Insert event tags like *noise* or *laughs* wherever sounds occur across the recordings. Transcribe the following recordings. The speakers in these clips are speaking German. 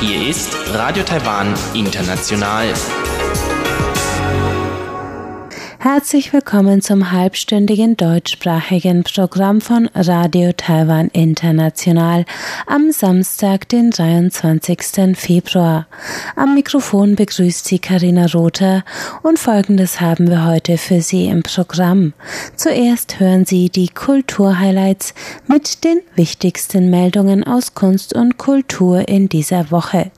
Hier ist Radio Taiwan International. Herzlich willkommen zum halbstündigen deutschsprachigen Programm von Radio Taiwan International am Samstag, den 23. Februar. Am Mikrofon begrüßt Sie Karina Rother und Folgendes haben wir heute für Sie im Programm. Zuerst hören Sie die Kulturhighlights mit den wichtigsten Meldungen aus Kunst und Kultur in dieser Woche.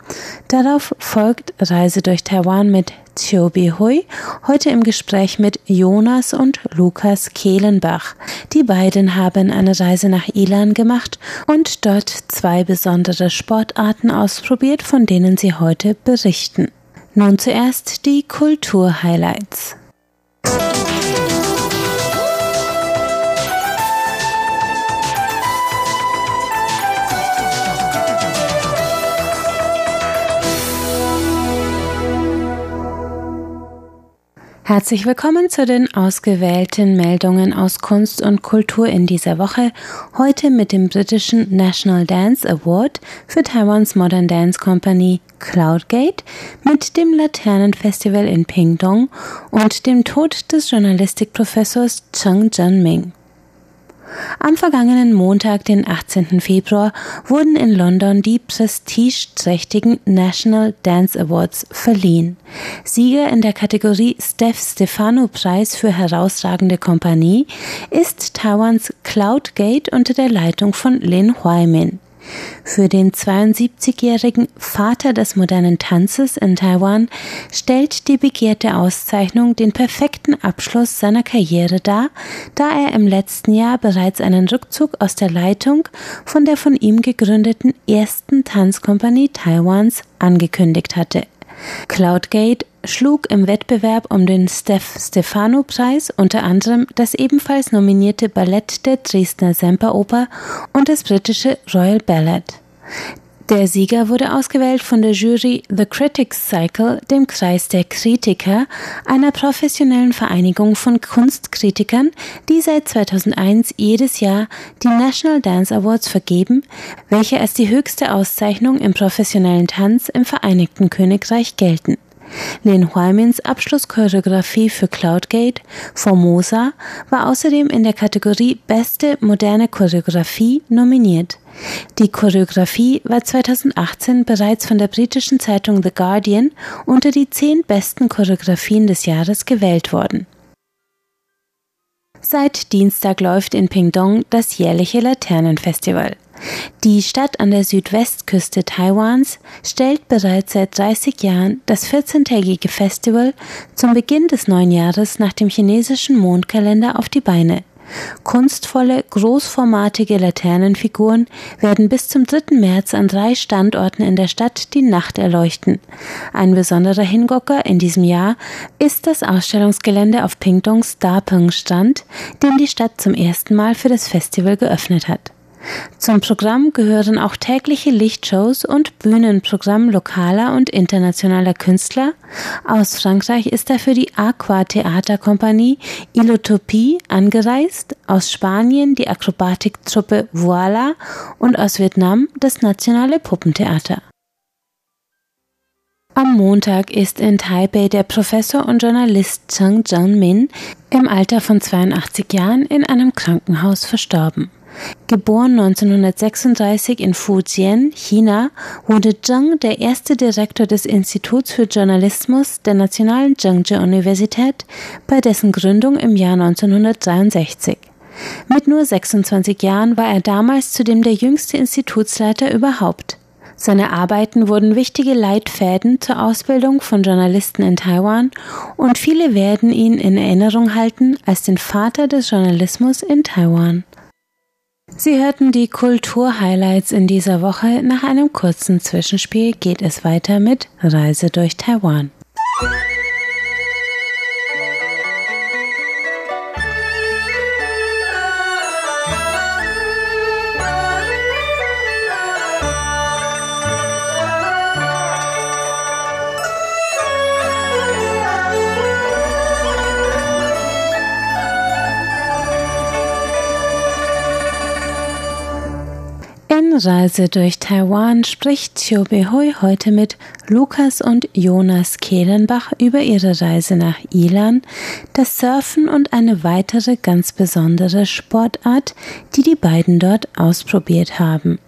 Darauf folgt Reise durch Taiwan mit Chobi Hui, heute im Gespräch mit Jonas und Lukas Kehlenbach. Die beiden haben eine Reise nach Ilan gemacht und dort zwei besondere Sportarten ausprobiert, von denen sie heute berichten. Nun zuerst die Kulturhighlights. Herzlich willkommen zu den ausgewählten Meldungen aus Kunst und Kultur in dieser Woche. Heute mit dem britischen National Dance Award für Taiwans Modern Dance Company Cloudgate, mit dem Laternenfestival in Pingdong und dem Tod des Journalistikprofessors Cheng Zhenming. Am vergangenen Montag, den 18. Februar, wurden in London die prestigeträchtigen National Dance Awards verliehen. Sieger in der Kategorie Steph Stefano Preis für herausragende Kompanie ist Taiwans Cloudgate unter der Leitung von Lin Huaimin. Für den 72-jährigen Vater des modernen Tanzes in Taiwan stellt die begehrte Auszeichnung den perfekten Abschluss seiner Karriere dar, da er im letzten Jahr bereits einen Rückzug aus der Leitung von der von ihm gegründeten ersten Tanzkompanie Taiwans angekündigt hatte. Cloudgate schlug im Wettbewerb um den Steph Stefano Preis unter anderem das ebenfalls nominierte Ballett der Dresdner Semperoper und das britische Royal Ballet. Der Sieger wurde ausgewählt von der Jury The Critics Cycle, dem Kreis der Kritiker, einer professionellen Vereinigung von Kunstkritikern, die seit 2001 jedes Jahr die National Dance Awards vergeben, welche als die höchste Auszeichnung im professionellen Tanz im Vereinigten Königreich gelten. Lin Huaimins Abschlusschoreografie für Cloudgate, Formosa, war außerdem in der Kategorie Beste moderne Choreografie nominiert. Die Choreografie war 2018 bereits von der britischen Zeitung The Guardian unter die zehn besten Choreografien des Jahres gewählt worden. Seit Dienstag läuft in Pingdong das jährliche Laternenfestival. Die Stadt an der Südwestküste Taiwans stellt bereits seit 30 Jahren das 14-tägige Festival zum Beginn des neuen Jahres nach dem chinesischen Mondkalender auf die Beine. Kunstvolle, großformatige Laternenfiguren werden bis zum 3. März an drei Standorten in der Stadt die Nacht erleuchten. Ein besonderer Hingucker in diesem Jahr ist das Ausstellungsgelände auf Pingdongs Dapeng Strand, den die Stadt zum ersten Mal für das Festival geöffnet hat. Zum Programm gehören auch tägliche Lichtshows und Bühnenprogramm lokaler und internationaler Künstler. Aus Frankreich ist dafür die Aqua Theaterkompanie Ilotopie angereist, aus Spanien die Akrobatiktruppe Voila und aus Vietnam das Nationale Puppentheater. Am Montag ist in Taipei der Professor und Journalist Cheng Zheng-min im Alter von 82 Jahren in einem Krankenhaus verstorben. Geboren 1936 in Fujian, China, wurde Zheng der erste Direktor des Instituts für Journalismus der Nationalen Zhengzhou-Universität bei dessen Gründung im Jahr 1963. Mit nur 26 Jahren war er damals zudem der jüngste Institutsleiter überhaupt. Seine Arbeiten wurden wichtige Leitfäden zur Ausbildung von Journalisten in Taiwan und viele werden ihn in Erinnerung halten als den Vater des Journalismus in Taiwan. Sie hörten die Kulturhighlights in dieser Woche. Nach einem kurzen Zwischenspiel geht es weiter mit Reise durch Taiwan. Reise durch Taiwan spricht Chiu Behui heute mit Lukas und Jonas Kehlenbach über ihre Reise nach Ilan, das Surfen und eine weitere ganz besondere Sportart, die die beiden dort ausprobiert haben.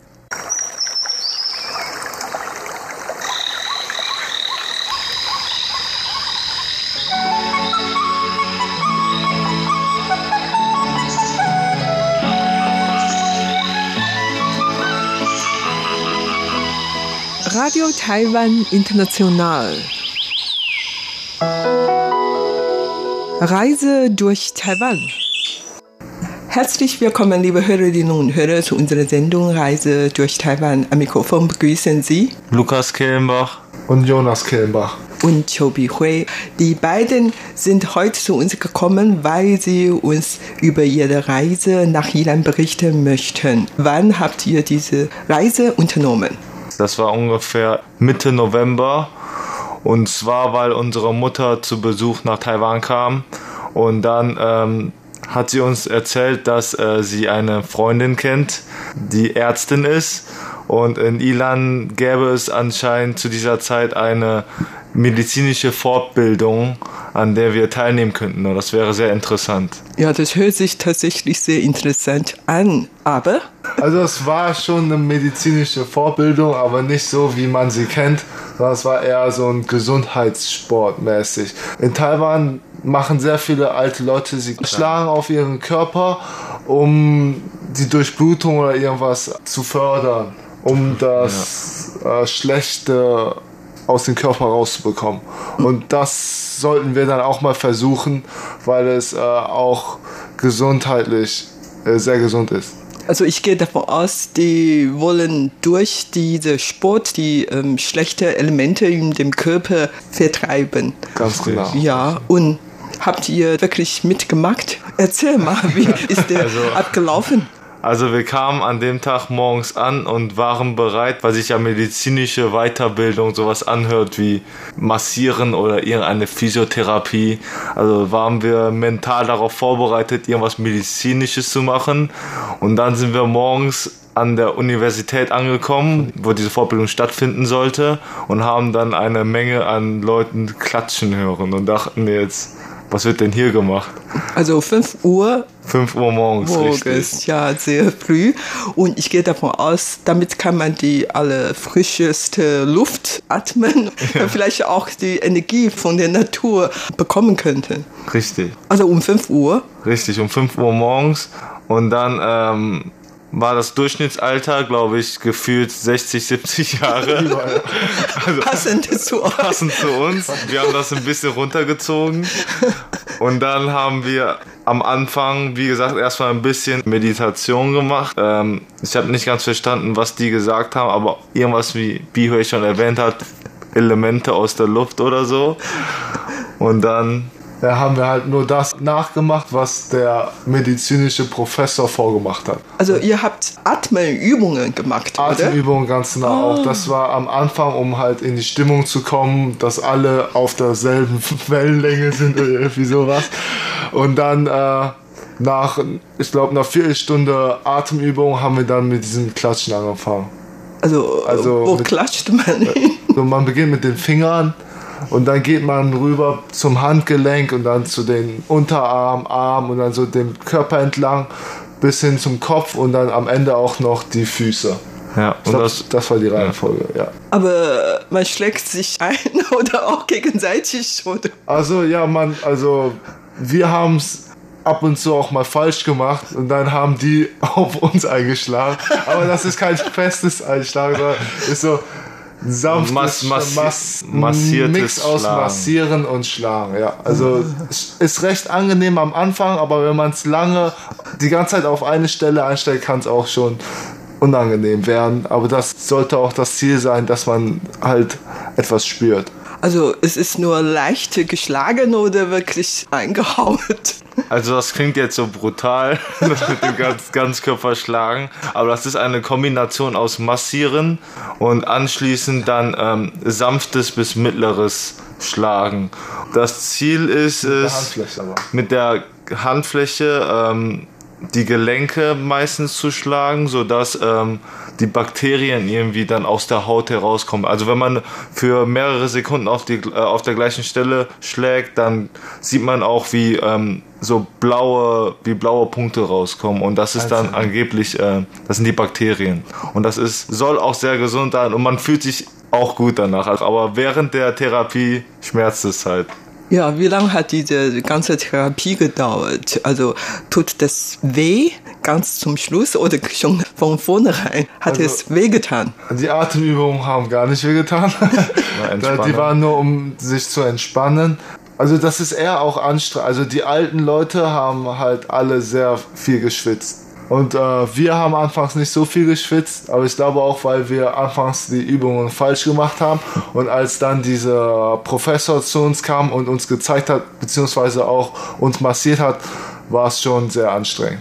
Radio Taiwan International. Reise durch Taiwan. Herzlich willkommen, liebe Hörerinnen und Hörer, zu unserer Sendung Reise durch Taiwan. Am Mikrofon begrüßen Sie Lukas Kellenbach und Jonas Kellenbach und Chobi Hui. Die beiden sind heute zu uns gekommen, weil sie uns über ihre Reise nach Ilan berichten möchten. Wann habt ihr diese Reise unternommen? Das war ungefähr Mitte November. Und zwar, weil unsere Mutter zu Besuch nach Taiwan kam. Und dann ähm, hat sie uns erzählt, dass äh, sie eine Freundin kennt, die Ärztin ist. Und in Ilan gäbe es anscheinend zu dieser Zeit eine medizinische Fortbildung, an der wir teilnehmen könnten. Und das wäre sehr interessant. Ja, das hört sich tatsächlich sehr interessant an. Aber? Also es war schon eine medizinische Fortbildung, aber nicht so, wie man sie kennt, sondern es war eher so ein Gesundheitssport mäßig. In Taiwan machen sehr viele alte Leute, sie schlagen auf ihren Körper, um die Durchblutung oder irgendwas zu fördern, um das ja. äh, schlechte aus dem Körper rauszubekommen. Und das sollten wir dann auch mal versuchen, weil es äh, auch gesundheitlich äh, sehr gesund ist. Also ich gehe davon aus, die wollen durch diesen Sport die ähm, schlechten Elemente in dem Körper vertreiben. Ganz genau. Ja, und habt ihr wirklich mitgemacht? Erzähl mal, wie *laughs* ist der also, abgelaufen? Also wir kamen an dem Tag morgens an und waren bereit, weil sich ja medizinische Weiterbildung sowas anhört wie Massieren oder irgendeine Physiotherapie. Also waren wir mental darauf vorbereitet, irgendwas Medizinisches zu machen. Und dann sind wir morgens an der Universität angekommen, wo diese Fortbildung stattfinden sollte und haben dann eine Menge an Leuten klatschen hören und dachten jetzt, was wird denn hier gemacht? Also 5 Uhr. 5 Uhr morgens, morgens richtig. ja, sehr früh. Und ich gehe davon aus, damit kann man die allerfrischeste Luft atmen ja. *laughs* *laughs* und vielleicht auch die Energie von der Natur bekommen könnten. Richtig. Also um 5 Uhr? Richtig, um 5 Uhr morgens. Und dann ähm, war das Durchschnittsalter, glaube ich, gefühlt 60, 70 Jahre. *laughs* also, passend zu uns. Passend zu uns. Wir haben das ein bisschen runtergezogen. Und dann haben wir am Anfang, wie gesagt, erstmal ein bisschen Meditation gemacht. Ähm, ich habe nicht ganz verstanden, was die gesagt haben, aber irgendwas, wie Bihui schon erwähnt hat, Elemente aus der Luft oder so. Und dann da haben wir halt nur das nachgemacht, was der medizinische Professor vorgemacht hat. Also ihr habt Atemübungen gemacht, oder? Atemübungen ganz genau oh. auch. Das war am Anfang, um halt in die Stimmung zu kommen, dass alle auf derselben *laughs* Wellenlänge sind oder irgendwie sowas. Und dann äh, nach, ich glaube, nach Viertelstunde Atemübung haben wir dann mit diesem Klatschen angefangen. Also, also wo mit, klatscht man? Also man beginnt mit den Fingern und dann geht man rüber zum Handgelenk und dann zu den Unterarm, Arm und dann so dem Körper entlang bis hin zum Kopf und dann am Ende auch noch die Füße. Ja, und glaub, das, das war die Reihenfolge, ja. Aber man schlägt sich ein *laughs* oder auch gegenseitig, oder? Also, ja, man, also, wir haben es ab und zu auch mal falsch gemacht und dann haben die *laughs* auf uns eingeschlagen. Aber das ist kein festes Einschlagen, sondern ist so, sanftes Mass, Mass, Mass, massiertes Mix aus Schlagen. Massieren und Schlagen. Ja, also ist recht angenehm am Anfang, aber wenn man es lange die ganze Zeit auf eine Stelle einstellt, kann es auch schon unangenehm werden. Aber das sollte auch das Ziel sein, dass man halt etwas spürt. Also es ist nur leicht geschlagen oder wirklich eingehauen? Also das klingt jetzt so brutal, das mit dem ganz, Ganzkörper schlagen, aber das ist eine Kombination aus Massieren und anschließend dann ähm, sanftes bis mittleres Schlagen. Das Ziel ist mit es, mit der Handfläche ähm, die Gelenke meistens zu schlagen, sodass ähm, die Bakterien irgendwie dann aus der Haut herauskommen. Also wenn man für mehrere Sekunden auf, die, äh, auf der gleichen Stelle schlägt, dann sieht man auch, wie ähm, so blaue, wie blaue Punkte rauskommen. Und das ist dann angeblich, äh, das sind die Bakterien. Und das ist, soll auch sehr gesund sein und man fühlt sich auch gut danach. Aber während der Therapie schmerzt es halt. Ja, wie lange hat diese ganze Therapie gedauert? Also tut das weh ganz zum Schluss oder schon von vornherein hat Also- es wehgetan? Die Atemübungen haben gar nicht wehgetan. *laughs* Entspannung. die waren nur, um sich zu entspannen. Also das ist eher auch anstrengend. Also die alten Leute haben halt alle sehr viel geschwitzt. Und äh, wir haben anfangs nicht so viel geschwitzt, aber ich glaube auch, weil wir anfangs die Übungen falsch gemacht haben. Und als dann dieser Professor zu uns kam und uns gezeigt hat, beziehungsweise auch uns massiert hat, war es schon sehr anstrengend.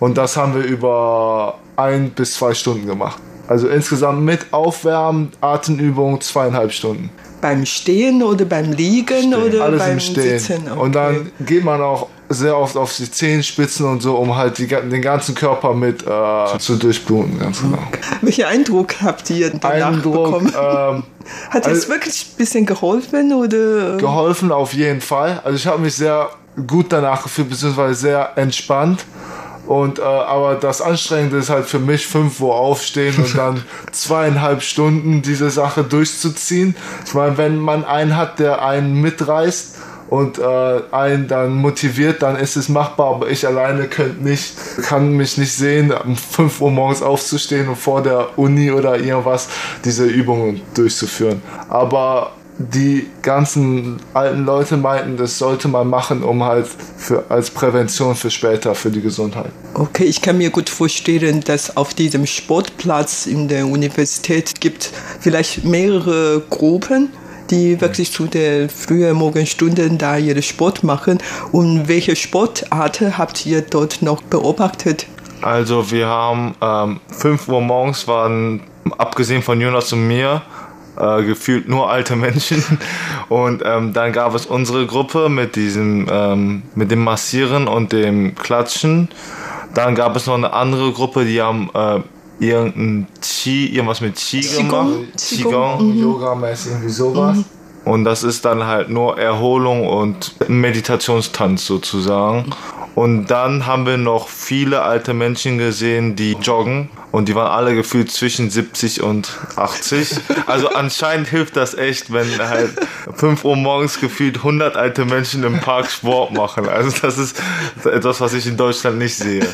Und das haben wir über ein bis zwei Stunden gemacht. Also insgesamt mit Aufwärmen, Atemübungen zweieinhalb Stunden. Beim Stehen oder beim Liegen oder Alles beim im Stehen. Sitzen? Und dann geht man auch sehr oft auf die Zehenspitzen und so, um halt die, den ganzen Körper mit äh, zu durchbluten. Ganz genau. Welchen Eindruck habt ihr danach Eindruck, bekommen? ähm, *laughs* hat es also- wirklich ein bisschen geholfen oder? geholfen auf jeden Fall. Also ich habe mich sehr gut danach gefühlt, beziehungsweise sehr entspannt. Und äh, aber das Anstrengende ist halt für mich 5 Uhr aufstehen und dann *laughs* zweieinhalb Stunden diese Sache durchzuziehen. Ich meine, wenn man einen hat, der einen mitreißt und äh, einen dann motiviert, dann ist es machbar. Aber ich alleine könnte nicht, kann mich nicht sehen, um 5 Uhr morgens aufzustehen und vor der Uni oder irgendwas diese Übungen durchzuführen. Aber die ganzen alten Leute meinten, das sollte man machen, um halt für, als Prävention für später, für die Gesundheit. Okay, ich kann mir gut vorstellen, dass auf diesem Sportplatz in der Universität gibt vielleicht mehrere Gruppen, die wirklich zu den frühen Morgenstunden da ihre Sport machen. Und welche Sportarten habt ihr dort noch beobachtet? Also wir haben ähm, 5 Uhr morgens waren, abgesehen von Jonas und mir, äh, gefühlt nur alte Menschen. *laughs* Und ähm, dann gab es unsere Gruppe mit diesem, ähm, mit dem Massieren und dem Klatschen. Dann gab es noch eine andere Gruppe, die haben äh, irgendein Qi, irgendwas mit Qi Qigong? gemacht. Qigong? Qigong. Yoga-mäßig, irgendwie sowas. Und das ist dann halt nur Erholung und Meditationstanz sozusagen. Und dann haben wir noch viele alte Menschen gesehen, die joggen. Und die waren alle gefühlt zwischen 70 und 80. Also anscheinend hilft das echt, wenn halt 5 Uhr morgens gefühlt 100 alte Menschen im Park Sport machen. Also das ist etwas, was ich in Deutschland nicht sehe.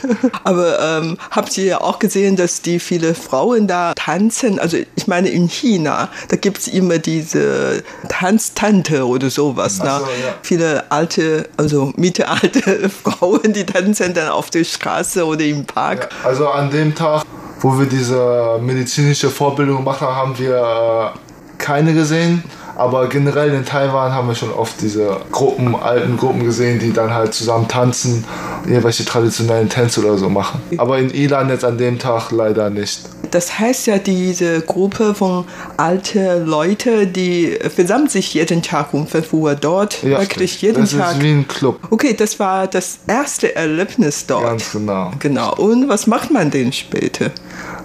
Aber ähm, habt ihr auch gesehen, dass die viele Frauen da tanzen? Also ich meine in China, da gibt es immer diese Tanztante oder sowas. Ne? so, ja. Viele alte, also mittelalte *laughs* Frauen, die tanzen dann auf der Straße oder im Park. Also an dem Tag, wo wir diese medizinische Vorbildung gemacht haben, haben wir äh, keine gesehen. Aber generell in Taiwan haben wir schon oft diese Gruppen, alten Gruppen gesehen, die dann halt zusammen tanzen, irgendwelche traditionellen Tänze oder so machen. Aber in Ilan jetzt an dem Tag leider nicht. Das heißt ja, diese Gruppe von alten Leuten, die versammelt sich jeden Tag um 5 Uhr dort, wirklich jeden das Tag. ist wie ein Club. Okay, das war das erste Erlebnis dort. Ganz genau. Genau. Und was macht man denn später?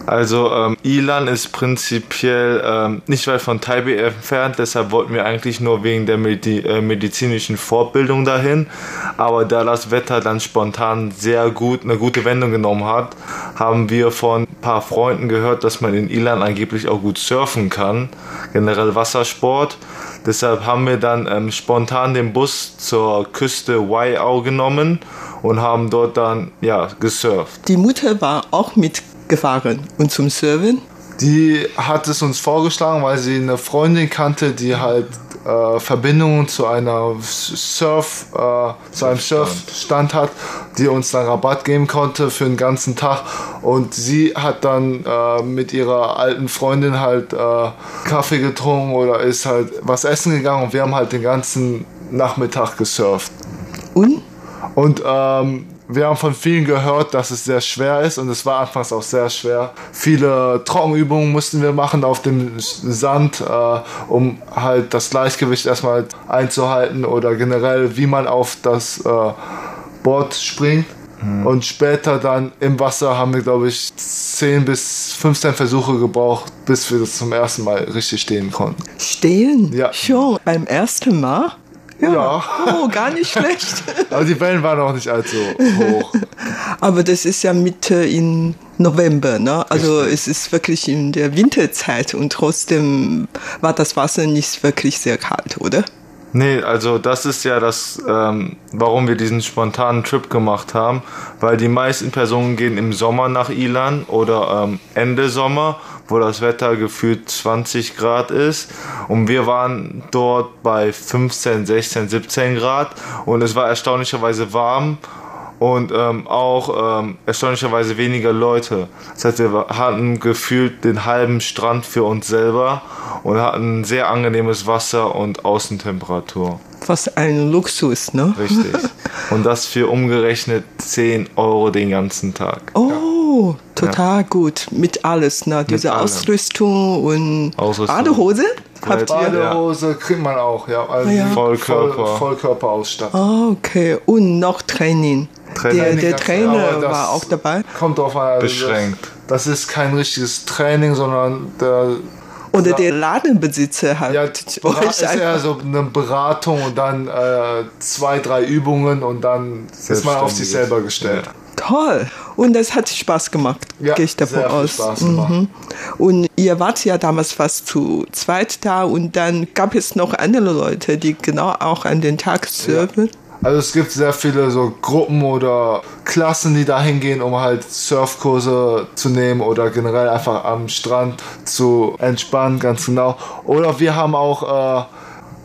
Also ähm, Ilan ist prinzipiell ähm, nicht weit von Taipei entfernt, deshalb wollten wir eigentlich nur wegen der Medi äh, medizinischen Fortbildung dahin. Aber da das Wetter dann spontan sehr gut eine gute Wendung genommen hat, haben wir von ein paar Freunden gehört, dass man in Ilan angeblich auch gut surfen kann, generell Wassersport. Deshalb haben wir dann ähm, spontan den Bus zur Küste Waiau genommen und haben dort dann ja gesurft. Die Mutter war auch mitgefahren und zum Surfen. Die hat es uns vorgeschlagen, weil sie eine Freundin kannte, die halt äh, Verbindungen zu einer Surf, äh, zu einem Surfstand hat, die uns dann Rabatt geben konnte für den ganzen Tag. Und sie hat dann äh, mit ihrer alten Freundin halt äh, Kaffee getrunken oder ist halt was essen gegangen und wir haben halt den ganzen Nachmittag gesurft. Und? Und ähm, wir haben von vielen gehört, dass es sehr schwer ist und es war anfangs auch sehr schwer. Viele Trockenübungen mussten wir machen auf dem Sand, äh, um halt das Gleichgewicht erstmal einzuhalten oder generell, wie man auf das äh, Board springt. Und später dann im Wasser haben wir, glaube ich, 10 bis 15 Versuche gebraucht, bis wir das zum ersten Mal richtig stehen konnten. Stehen? Ja. Schon beim ersten Mal? Ja. Oh, gar nicht schlecht. *laughs* Aber die Wellen waren auch nicht allzu hoch. Aber das ist ja Mitte in November, ne? Also es ist wirklich in der Winterzeit und trotzdem war das Wasser nicht wirklich sehr kalt, oder? Nee, also das ist ja das, ähm, warum wir diesen spontanen Trip gemacht haben, weil die meisten Personen gehen im Sommer nach Ilan oder ähm, Ende Sommer, wo das Wetter gefühlt 20 Grad ist und wir waren dort bei 15, 16, 17 Grad und es war erstaunlicherweise warm und ähm, auch ähm, erstaunlicherweise weniger Leute. Das heißt, wir hatten gefühlt den halben Strand für uns selber und hatten sehr angenehmes Wasser und Außentemperatur. Was ein Luxus, ne? Richtig. *laughs* Und das für umgerechnet 10 Euro den ganzen Tag. Oh, total gut. Mit alles, ne? Diese allem. Ausrüstung und Ausrüstung. Badehose habt ihr? Badehose kriegt man auch, ja. Also Ja. Vollkörper. Voll, Vollkörperausstattung. Ah, okay. Und noch Training. Training. Der, der Trainer war auch dabei. Kommt drauf an. Also Beschränkt. Das, das ist kein richtiges Training, sondern der Oder der Ladenbesitzer hat Ja, ist ja so eine Beratung und dann äh, zwei, drei Übungen und dann ist man auf sich selber gestellt. Toll. Und das hat Spaß gemacht, Ja, gehe ich davon sehr viel aus. Spaß gemacht. Mhm. Und ihr wart ja damals fast zu zweit da und dann gab es noch andere Leute, die genau auch an den Tag surfen. Also es gibt sehr viele so Gruppen oder Klassen, die da hingehen, um halt Surfkurse zu nehmen oder generell einfach am Strand zu entspannen, ganz genau. Oder wir haben auch, äh,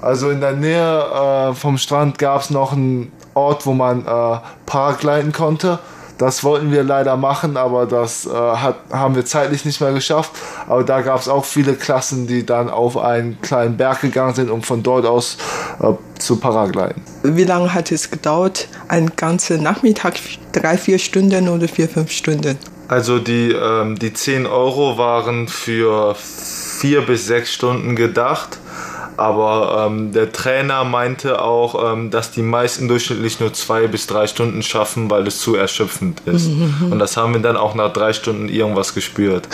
also in der Nähe äh, vom Strand gab es noch einen Ort, wo man äh, Paragliden konnte. Das wollten wir leider machen, aber das äh, hat, haben wir zeitlich nicht mehr geschafft. Aber da gab es auch viele Klassen, die dann auf einen kleinen Berg gegangen sind, um von dort aus äh, zu paragliden. Wie lange hat es gedauert? Ein ganzer Nachmittag, drei, vier Stunden oder vier, fünf Stunden? Also die, ähm, die 10 Euro waren für vier bis sechs Stunden gedacht. Aber ähm, der Trainer meinte auch, ähm, dass die meisten durchschnittlich nur zwei bis drei Stunden schaffen, weil es zu erschöpfend ist. *laughs* Und das haben wir dann auch nach drei Stunden irgendwas gespürt.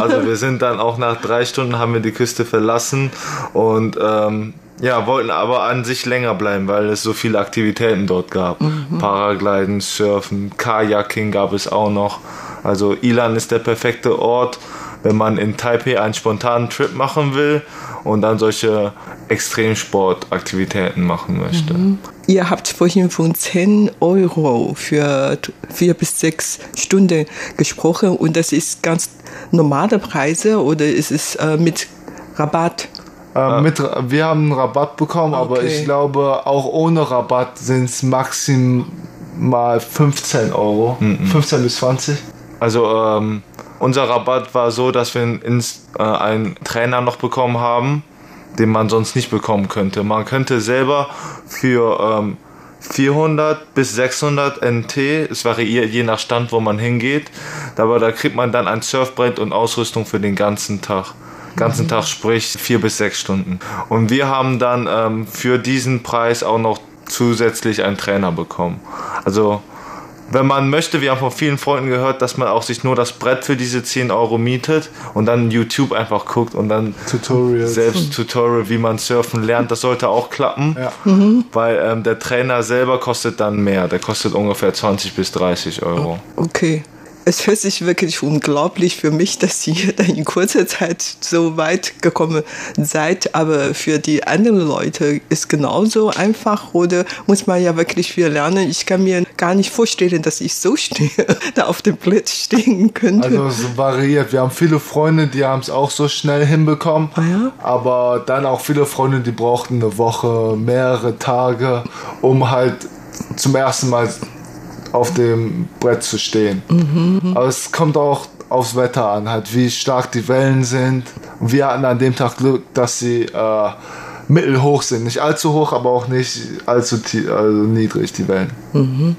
Also wir sind dann auch nach drei Stunden haben wir die Küste verlassen und ähm, ja, wollten aber an sich länger bleiben, weil es so viele Aktivitäten dort gab. Paragliden, Surfen, Kajaking gab es auch noch. Also Ilan ist der perfekte Ort, wenn man in Taipei einen spontanen Trip machen will und dann solche Extremsportaktivitäten machen möchte. Ihr habt vorhin von 10 Euro für vier bis sechs Stunden gesprochen und das ist ganz normale Preise oder ist es äh, mit Rabatt? Äh, mit, Ra- wir haben einen Rabatt bekommen, aber Okay. ich glaube, auch ohne Rabatt sind es maximal 15 Euro. 15 bis 20. Also ähm, unser Rabatt war so, dass wir ins, äh, einen Trainer noch bekommen haben, den man sonst nicht bekommen könnte. Man könnte selber für ähm, 400 bis 600 NT, es variiert je nach Stand, wo man hingeht, aber da kriegt man dann ein Surfbrett und Ausrüstung für den ganzen Tag. Ganzen Tag sprich vier bis sechs Stunden. Und wir haben dann ähm, für diesen Preis auch noch zusätzlich einen Trainer bekommen. Also wenn man möchte, wir haben von vielen Freunden gehört, dass man auch sich nur das Brett für diese 10 Euro mietet und dann YouTube einfach guckt und dann Tutorials. selbst Tutorial, wie man surfen lernt. Das sollte auch klappen, Ja. weil ähm, der Trainer selber kostet dann mehr. Der kostet ungefähr 20 bis 30 Euro. Okay. Es hört sich wirklich unglaublich für mich, dass ihr in kurzer Zeit so weit gekommen seid. Aber für die anderen Leute ist genauso einfach oder muss man ja wirklich viel lernen. Ich kann mir gar nicht vorstellen, dass ich so schnell *laughs* da auf dem Brett stehen könnte. Also es variiert. Wir haben viele Freunde, die haben es auch so schnell hinbekommen. Ah ja? Aber dann auch viele Freunde, die brauchten eine Woche, mehrere Tage, um halt zum ersten Mal auf dem Brett zu stehen. Aber es kommt auch aufs Wetter an, halt wie stark die Wellen sind. Und wir hatten an dem Tag Glück, dass sie äh, mittelhoch sind. Nicht allzu hoch, aber auch nicht allzu also niedrig, die Wellen.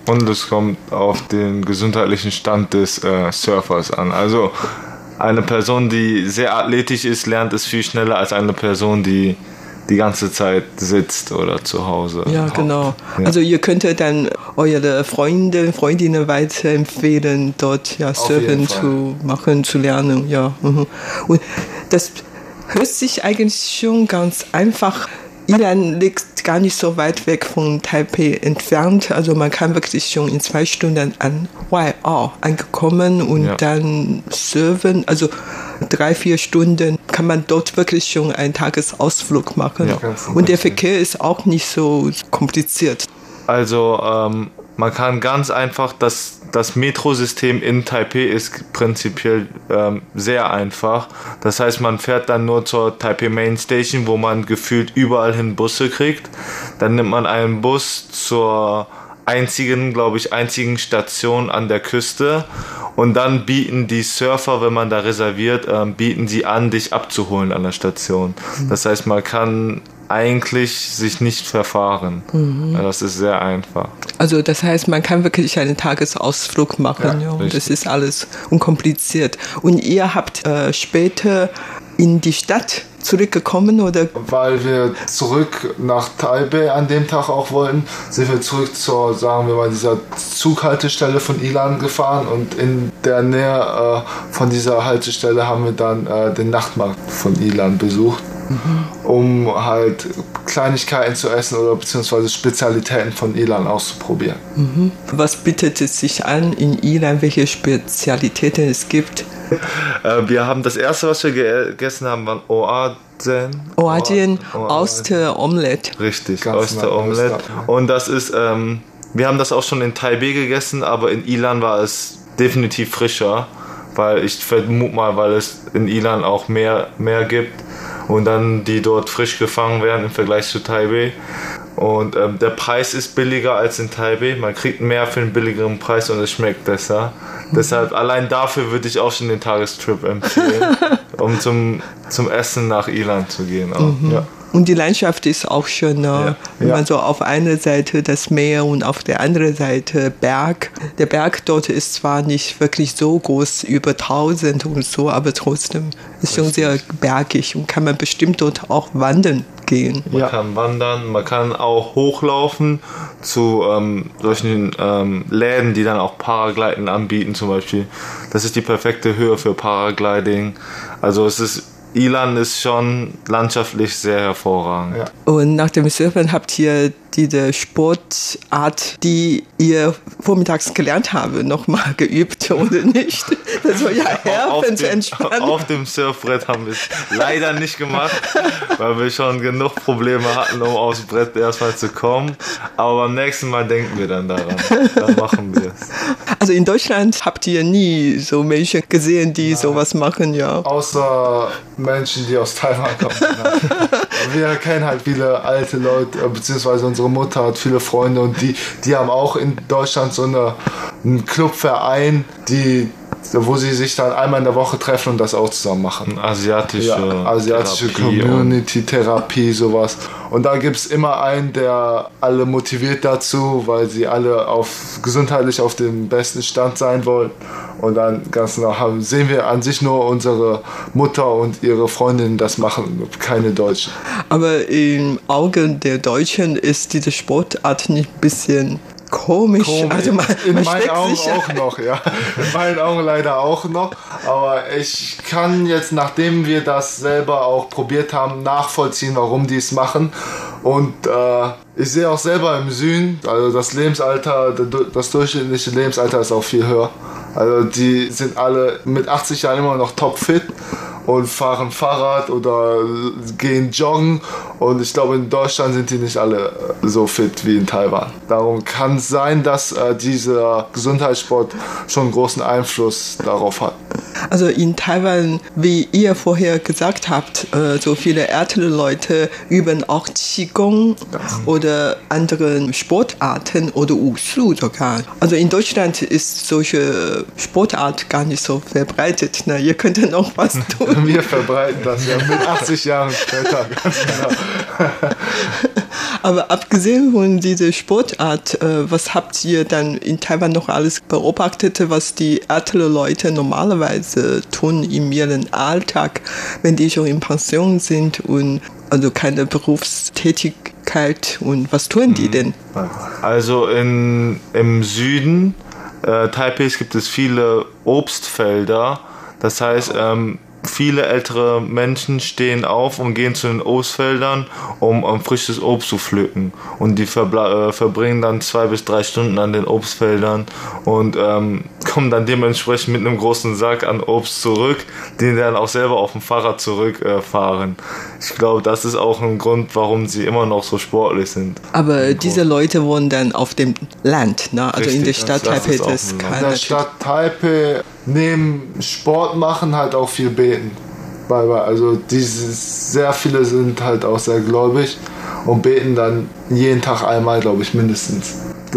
Und es kommt auf den gesundheitlichen Stand des äh, Surfers an. Also eine Person, die sehr athletisch ist, lernt es viel schneller als eine Person, die die ganze Zeit sitzt oder zu Hause. Ja, hockt. genau. Ja. Also ihr könntet dann eure Freunde, Freundinnen weiterempfehlen, dort ja Surfen zu machen, zu lernen. Ja. mhm. Und das hört sich eigentlich schon ganz einfach. Ilan liegt gar nicht so weit weg von Taipei entfernt. Also man kann wirklich schon in zwei Stunden an Waiao angekommen und Ja. dann surfen. Also drei, vier Stunden kann man dort wirklich schon einen Tagesausflug machen. Ja, und der. Verkehr ist auch nicht so kompliziert. Also ähm, man kann ganz einfach, das, das Metrosystem in Taipei ist prinzipiell ähm, sehr einfach. Das heißt, man fährt dann nur zur Taipei Main Station, wo man gefühlt überall hin Busse kriegt. Dann nimmt man einen Bus zur einzigen, glaube ich, einzigen Station an der Küste. Und dann bieten die Surfer, wenn man da reserviert, ähm, bieten sie an, dich abzuholen an der Station. Das heißt, man kann eigentlich sich nicht verfahren. Ja, Das ist sehr einfach. Also das heißt, man kann wirklich einen Tagesausflug machen. Ja, das ist alles unkompliziert. Und ihr habt äh, später in die Stadt zurückgekommen oder? Weil wir zurück nach Taipei an dem Tag auch wollten, sind wir zurück zur, sagen wir mal, dieser Zughaltestelle von Ilan gefahren und in der Nähe äh, von dieser Haltestelle haben wir dann äh, den Nachtmarkt von Ilan besucht, um halt Kleinigkeiten zu essen oder beziehungsweise Spezialitäten von Ilan auszuprobieren. Was bietet es sich an in Iran, welche Spezialitäten es gibt? Äh, wir haben das erste, was wir gegessen haben, waren Oazen. Oadien, Oa- Oster-Omelette. Richtig, Oyster-Omelette. Und das ist, ähm, wir haben das auch schon in Taipei gegessen, aber in Ilan war es definitiv frischer, weil ich vermute mal, weil es in Ilan auch mehr, mehr gibt und dann die dort frisch gefangen werden im Vergleich zu Taipei. Und ähm, der Preis ist billiger als in Taipei. Man kriegt mehr für einen billigeren Preis und es schmeckt besser. Deshalb allein dafür würde ich auch schon den Tagestrip empfehlen, *laughs* um zum, zum Essen nach Ilan zu gehen. Auch. Ja. Und die Landschaft ist auch schöner. Wenn Ja. man so auf einer Seite das Meer und auf der anderen Seite Berg. Der Berg dort ist zwar nicht wirklich so groß, über 1000 und so, aber trotzdem ist schon sehr bergig und kann man bestimmt dort auch wandern gehen. Man Ja. kann wandern, man kann auch hochlaufen zu ähm, solchen ähm, Läden, die dann auch Paragliden anbieten zum Beispiel. Das ist die perfekte Höhe für Paragliding. Also es ist, Ilan ist schon landschaftlich sehr hervorragend. Ja. Und nach dem Surfen habt ihr diese Sportart, die ihr vormittags gelernt habt, nochmal *laughs* geübt oder nicht? Das war ja *laughs* Auf herrend dem, entspannt. auf dem Surfbrett haben wir es leider nicht gemacht, weil wir schon genug Probleme hatten, um aufs Brett erstmal zu kommen. Aber beim nächsten Mal denken wir dann daran. Dann machen wir es. Also in Deutschland habt ihr nie so Menschen gesehen, die sowas machen, ja. Außer Menschen, die aus Taiwan kommen. *laughs* Wir kennen halt viele alte Leute, beziehungsweise unsere Mutter hat viele Freunde und die, die haben auch in Deutschland so eine, einen Clubverein, die, wo sie sich dann einmal in der Woche treffen und das auch zusammen machen. Asiatische, Ja, asiatische Therapie und- Community-Therapie, sowas. Und da gibt es immer einen, der alle motiviert dazu, weil sie alle auf, gesundheitlich auf dem besten Stand sein wollen. Und dann ganz haben, sehen wir an sich nur unsere Mutter und ihre Freundin das machen, keine Deutschen. Aber im Auge der Deutschen ist diese Sportart nicht ein bisschen komisch. Also man, in man meinen Augen sich ja- auch noch, ja. In meinen Augen leider auch noch. Aber ich kann jetzt, nachdem wir das selber auch probiert haben, nachvollziehen, warum die es machen. Und äh, ich sehe auch selber im Süden, also das Lebensalter, das durchschnittliche Lebensalter ist auch viel höher. Also die sind alle mit 80 Jahren immer noch topfit und fahren Fahrrad oder gehen joggen. Und ich glaube, in Deutschland sind die nicht alle so fit wie in Taiwan. Darum kann es sein, dass äh, dieser Gesundheitssport schon großen Einfluss darauf hat. Also in Taiwan, wie ihr vorher gesagt habt, äh, so viele ältere Leute üben auch Qigong oder andere Sportarten oder Wushu sogar. Also in Deutschland ist solche Sportart gar nicht so verbreitet. Ne? Ihr könnt noch was *laughs* tun. Wir verbreiten das ja mit 80 Jahren später. Ganz genau. *laughs* Aber abgesehen von dieser Sportart, äh, was habt ihr dann in Taiwan noch alles beobachtet, was die älteren Leute normalerweise tun in ihrem Alltag, wenn die schon in Pension sind und also keine Berufstätigkeit und was tun die denn? Also in, im Süden äh, Taipehs gibt es viele Obstfelder. Das heißt, ähm, viele ältere Menschen stehen auf und gehen zu den Obstfeldern, um, um frisches Obst zu pflücken. Und die äh, verbringen dann zwei bis drei Stunden an den Obstfeldern und ähm, *laughs* kommen dann dementsprechend mit einem großen Sack an Obst zurück, den dann auch selber auf dem Fahrrad zurückfahren. Äh, ich glaube, das ist auch ein Grund, warum sie immer noch so sportlich sind. Aber diese Leute wohnen dann auf dem Land, ne? also Richtig, in der Stadt Taipei. Das in der Stadt Taipei neben Sport machen halt auch viel beten. Also dieses, sehr viele sind halt auch sehr gläubig und beten dann jeden Tag einmal, glaube ich, mindestens.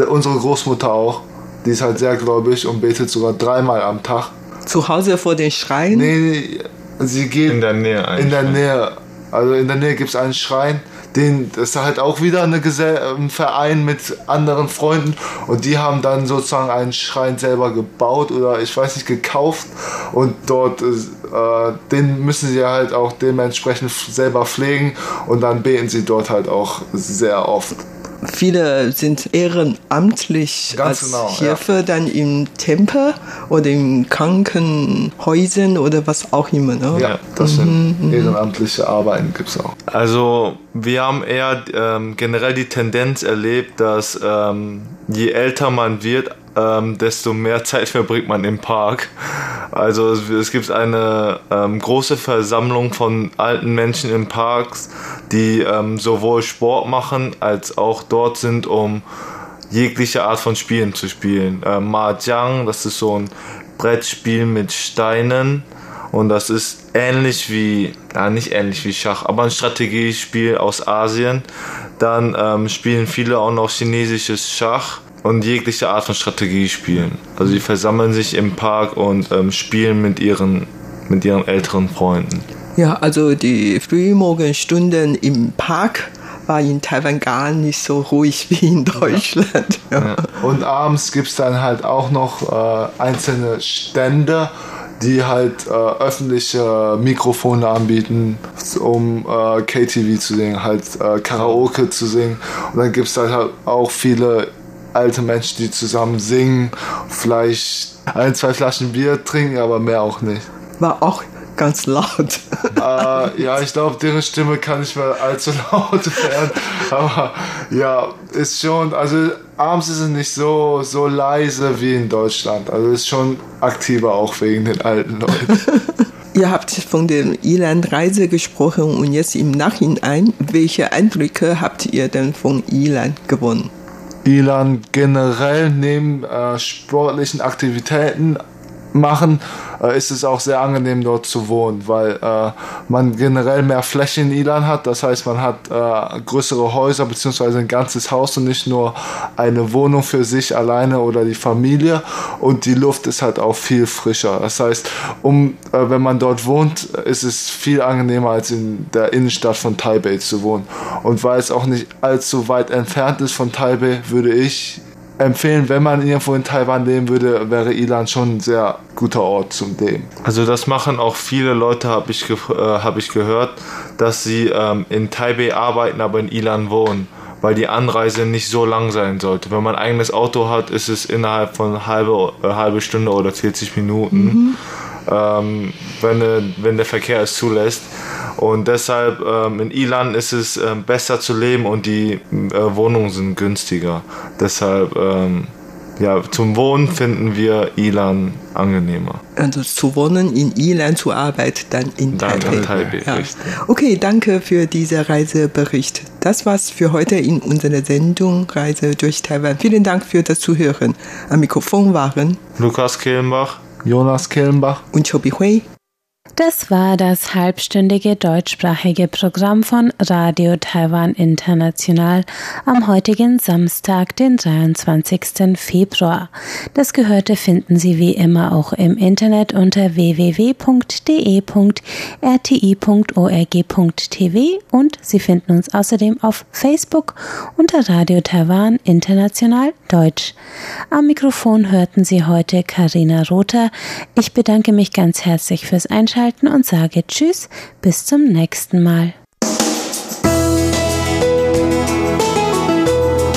Unsere Großmutter auch, die ist halt sehr gläubig und betet sogar dreimal am Tag. Zu Hause vor den Schreien? Nee, sie geht in der Nähe. In der Nähe. Also in der Nähe gibt es einen Schrein den, das ist halt auch wieder eine ein Verein mit anderen Freunden und die haben dann sozusagen einen Schrein selber gebaut oder ich weiß nicht, gekauft und dort, äh, den müssen sie halt auch dementsprechend selber pflegen und dann beten sie dort halt auch sehr oft viele sind ehrenamtlich Ganz als genau, Hilfe ja. dann im Tempel oder in Krankenhäusern oder was auch immer. Ne? Ja, das sind mhm, mhm. ehrenamtliche Arbeiten gibt es auch. Also wir haben eher ähm, generell die Tendenz erlebt, dass ähm, je älter man wird, ähm, desto mehr Zeit verbringt man im Park. Also es, gibt eine ähm, große Versammlung von alten Menschen im Park, die ähm, sowohl Sport machen als auch dort sind, um jegliche Art von Spielen zu spielen. Äh, Mahjong, das ist so ein Brettspiel mit Steinen und das ist ähnlich wie, ja nicht ähnlich wie Schach, aber ein Strategiespiel aus Asien. Dann ähm, spielen viele auch noch chinesisches Schach und jegliche Art von Strategie spielen. Also die versammeln sich im Park und ähm, spielen mit ihren, mit ihren älteren Freunden. Ja, also die Frühmorgenstunden im Park war in Taiwan gar nicht so ruhig wie in Deutschland. Ja. Ja. Und abends gibt es dann halt auch noch äh, einzelne Stände, die halt äh, öffentliche Mikrofone anbieten, um äh, KTV zu singen, halt äh, Karaoke zu singen. Und dann gibt es halt auch viele alte Menschen, die zusammen singen, vielleicht ein, zwei Flaschen Bier trinken, aber mehr auch nicht. War auch ganz laut. Äh, ja, ich glaube, deren Stimme kann nicht mehr allzu laut werden. Aber ja, ist schon, also abends ist es nicht so, so leise wie in Deutschland. Also ist schon aktiver auch wegen den alten Leuten. *laughs* Ihr habt von der Irland-Reise gesprochen und jetzt im Nachhinein, welche Eindrücke habt ihr denn von Irland gewonnen? Ilan generell neben äh, sportlichen Aktivitäten machen, äh, ist es auch sehr angenehm dort zu wohnen, weil äh, man generell mehr Fläche in Ilan hat. Das heißt, man hat äh, größere Häuser bzw. ein ganzes Haus und nicht nur eine Wohnung für sich alleine oder die Familie. Und die Luft ist halt auch viel frischer. Das heißt, um, äh, wenn man dort wohnt, ist es viel angenehmer als in der Innenstadt von Taipei zu wohnen. Und weil es auch nicht allzu weit entfernt ist von Taipei, würde ich empfehlen, wenn man irgendwo in Taiwan leben würde, wäre Ilan schon ein sehr guter Ort zum Leben. Also das machen auch viele Leute, habe ich, äh, hab ich gehört, dass sie ähm, in Taipei arbeiten, aber in Ilan wohnen, weil die Anreise nicht so lang sein sollte. Wenn man ein eigenes Auto hat, ist es innerhalb von halbe, äh, halbe Stunde oder 40 Minuten, mhm. Ähm, wenn, wenn der Verkehr es zulässt. Und deshalb ähm, in Ilan ist es ähm, besser zu leben und die äh, Wohnungen sind günstiger. Deshalb ähm, ja, zum Wohnen finden wir Ilan angenehmer. Also zu wohnen in Ilan, zu arbeiten dann in dann Taipei. In Taipei ja. Okay, danke für diesen Reisebericht. Das war's für heute in unserer Sendung Reise durch Taiwan. Vielen Dank für das Zuhören. Am Mikrofon waren Lukas Kellenbach, Jonas Kellenbach und Chobi Hui. Das war das halbstündige deutschsprachige Programm von Radio Taiwan International am heutigen Samstag, den 23. Februar. Das Gehörte finden Sie wie immer auch im Internet unter www.de.rti.org.tv und Sie finden uns außerdem auf Facebook unter Radio Taiwan International Deutsch. Am Mikrofon hörten Sie heute Karina Rother. Ich bedanke mich ganz herzlich fürs Einschalten und sage Tschüss, bis zum nächsten Mal.